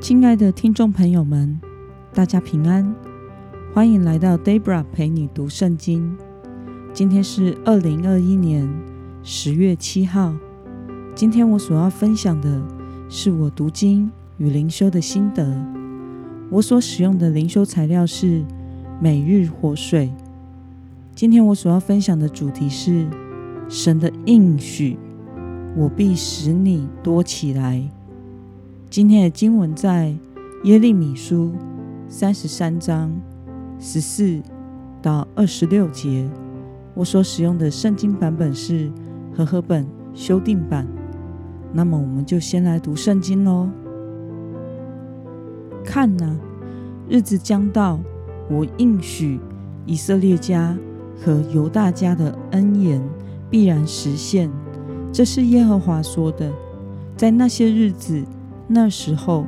亲爱的听众朋友们，大家平安，欢迎来到 Debra 陪你读圣经。今天是二零二一年十月七号。今天我所要分享的是我读经与灵修的心得。我所使用的灵修材料是每日活水。今天我所要分享的主题是神的应许，我必使你多起来。今天的经文在耶利米书三十三章十四到二十六节。我所使用的圣经版本是和合本修订版。那么，我们就先来读圣经喽。看哪，日子将到，我应许以色列家和犹大家的恩言必然实现。这是耶和华说的。在那些日子。那时候，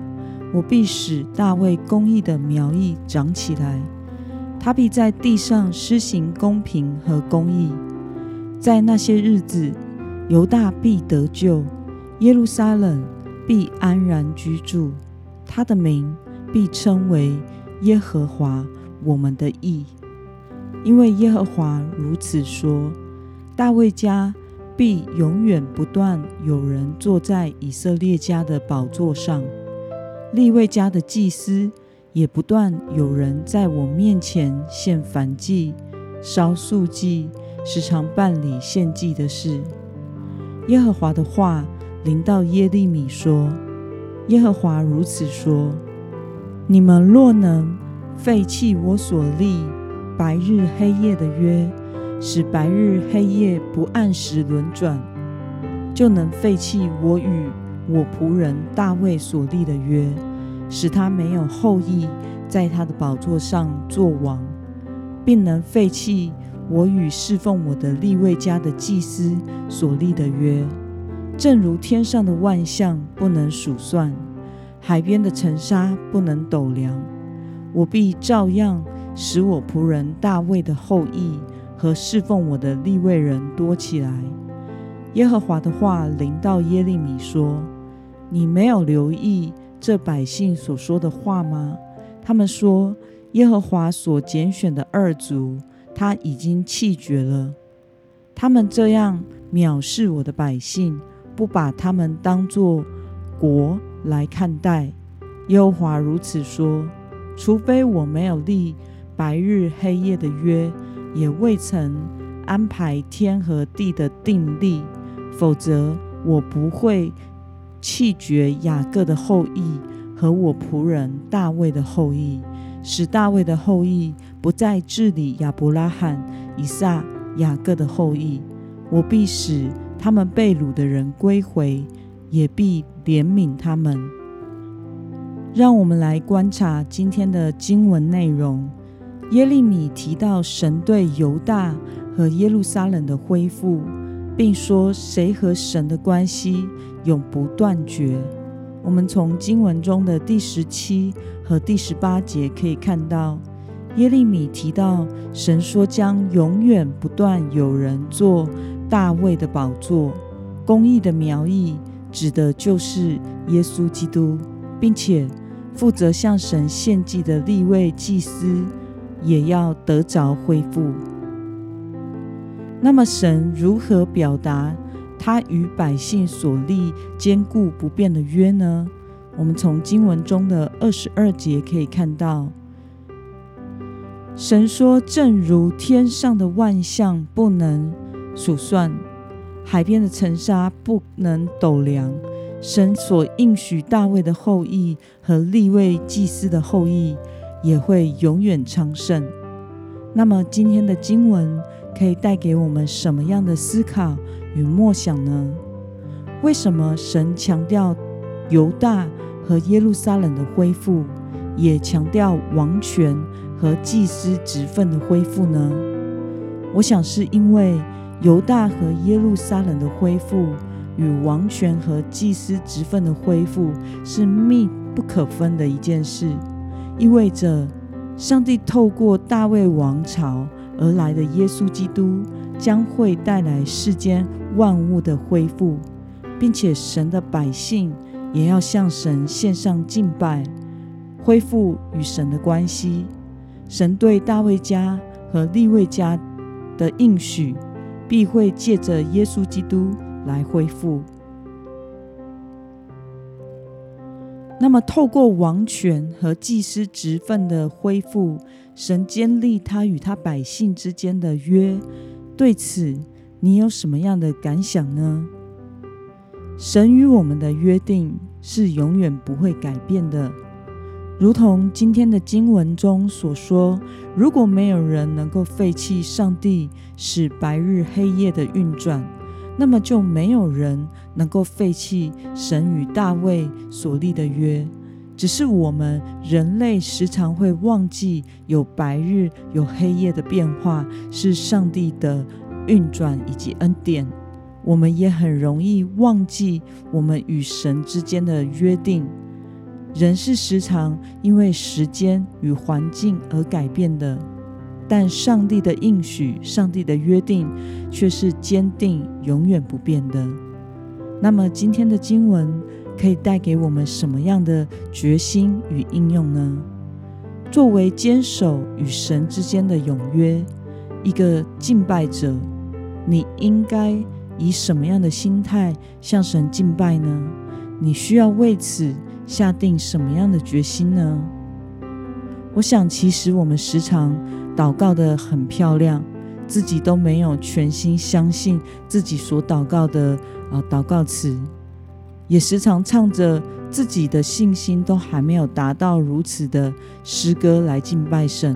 我必使大卫公义的苗裔长起来，他必在地上施行公平和公义。在那些日子，犹大必得救，耶路撒冷必安然居住，他的名必称为耶和华我们的义。因为耶和华如此说：大卫家。必永远不断有人坐在以色列家的宝座上，利未家的祭司也不断有人在我面前献燔祭、烧素祭，时常办理献祭的事。耶和华的话临到耶利米说：“耶和华如此说：你们若能废弃我所立白日黑夜的约。”使白日黑夜不按时轮转，就能废弃我与我仆人大卫所立的约，使他没有后裔在他的宝座上作王，并能废弃我与侍奉我的利未家的祭司所立的约。正如天上的万象不能数算，海边的尘沙不能斗量，我必照样使我仆人大卫的后裔。和侍奉我的立位人多起来。耶和华的话临到耶利米说：“你没有留意这百姓所说的话吗？他们说，耶和华所拣选的二族，他已经弃绝了。他们这样藐视我的百姓，不把他们当作国来看待。耶和华如此说：除非我没有立白日黑夜的约。”也未曾安排天和地的定例，否则我不会弃绝雅各的后裔和我仆人大卫的后裔，使大卫的后裔不再治理亚伯拉罕、以撒、雅各的后裔。我必使他们被掳的人归回，也必怜悯他们。让我们来观察今天的经文内容。耶利米提到神对犹大和耶路撒冷的恢复，并说谁和神的关系永不断绝。我们从经文中的第十七和第十八节可以看到，耶利米提到神说将永远不断有人坐大卫的宝座，公义的苗裔指的就是耶稣基督，并且负责向神献祭的立位祭司。也要得着恢复。那么，神如何表达他与百姓所立坚固不变的约呢？我们从经文中的二十二节可以看到，神说：“正如天上的万象不能数算，海边的尘沙不能斗量，神所应许大卫的后裔和利未祭司的后裔。”也会永远昌盛。那么，今天的经文可以带给我们什么样的思考与默想呢？为什么神强调犹大和耶路撒冷的恢复，也强调王权和祭司职分的恢复呢？我想是因为犹大和耶路撒冷的恢复与王权和祭司职分的恢复是密不可分的一件事。意味着，上帝透过大卫王朝而来的耶稣基督将会带来世间万物的恢复，并且神的百姓也要向神献上敬拜，恢复与神的关系。神对大卫家和利未家的应许，必会借着耶稣基督来恢复。那么，透过王权和祭司职分的恢复，神建立他与他百姓之间的约。对此，你有什么样的感想呢？神与我们的约定是永远不会改变的，如同今天的经文中所说：如果没有人能够废弃上帝使白日黑夜的运转，那么就没有人能够废弃神与大卫所立的约。只是我们人类时常会忘记，有白日有黑夜的变化是上帝的运转以及恩典。我们也很容易忘记我们与神之间的约定。人是时常因为时间与环境而改变的。但上帝的应许、上帝的约定却是坚定、永远不变的。那么，今天的经文可以带给我们什么样的决心与应用呢？作为坚守与神之间的永约，一个敬拜者，你应该以什么样的心态向神敬拜呢？你需要为此下定什么样的决心呢？我想，其实我们时常祷告得很漂亮，自己都没有全心相信自己所祷告的啊祷告词，也时常唱着自己的信心都还没有达到如此的诗歌来敬拜神。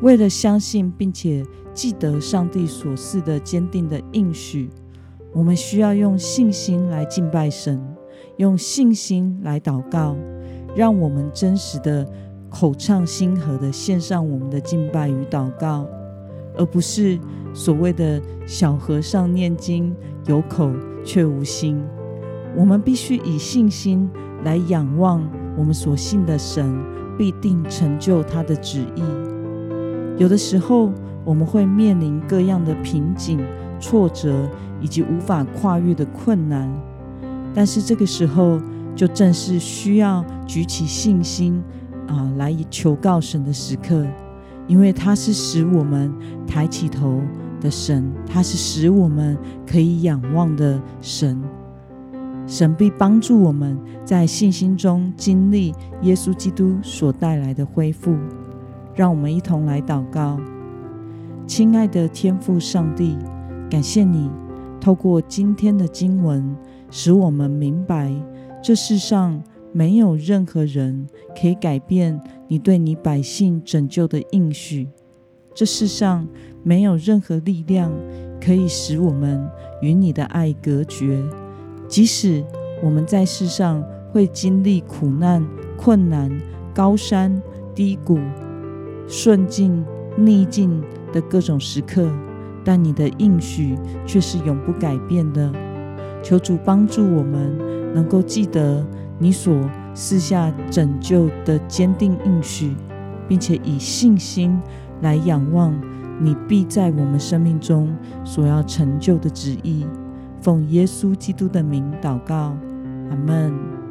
为了相信并且记得上帝所赐的坚定的应许，我们需要用信心来敬拜神，用信心来祷告，让我们真实的。口唱心和的献上我们的敬拜与祷告，而不是所谓的小和尚念经，有口却无心。我们必须以信心来仰望我们所信的神，必定成就他的旨意。有的时候，我们会面临各样的瓶颈、挫折以及无法跨越的困难，但是这个时候，就正是需要举起信心。啊，来求告神的时刻，因为他是使我们抬起头的神，他是使我们可以仰望的神。神必帮助我们在信心中经历耶稣基督所带来的恢复。让我们一同来祷告，亲爱的天父上帝，感谢你透过今天的经文，使我们明白这世上。没有任何人可以改变你对你百姓拯救的应许。这世上没有任何力量可以使我们与你的爱隔绝。即使我们在世上会经历苦难、困难、高山低谷、顺境逆境的各种时刻，但你的应许却是永不改变的。求主帮助我们能够记得。你所赐下拯救的坚定应许，并且以信心来仰望你必在我们生命中所要成就的旨意。奉耶稣基督的名祷告，阿门。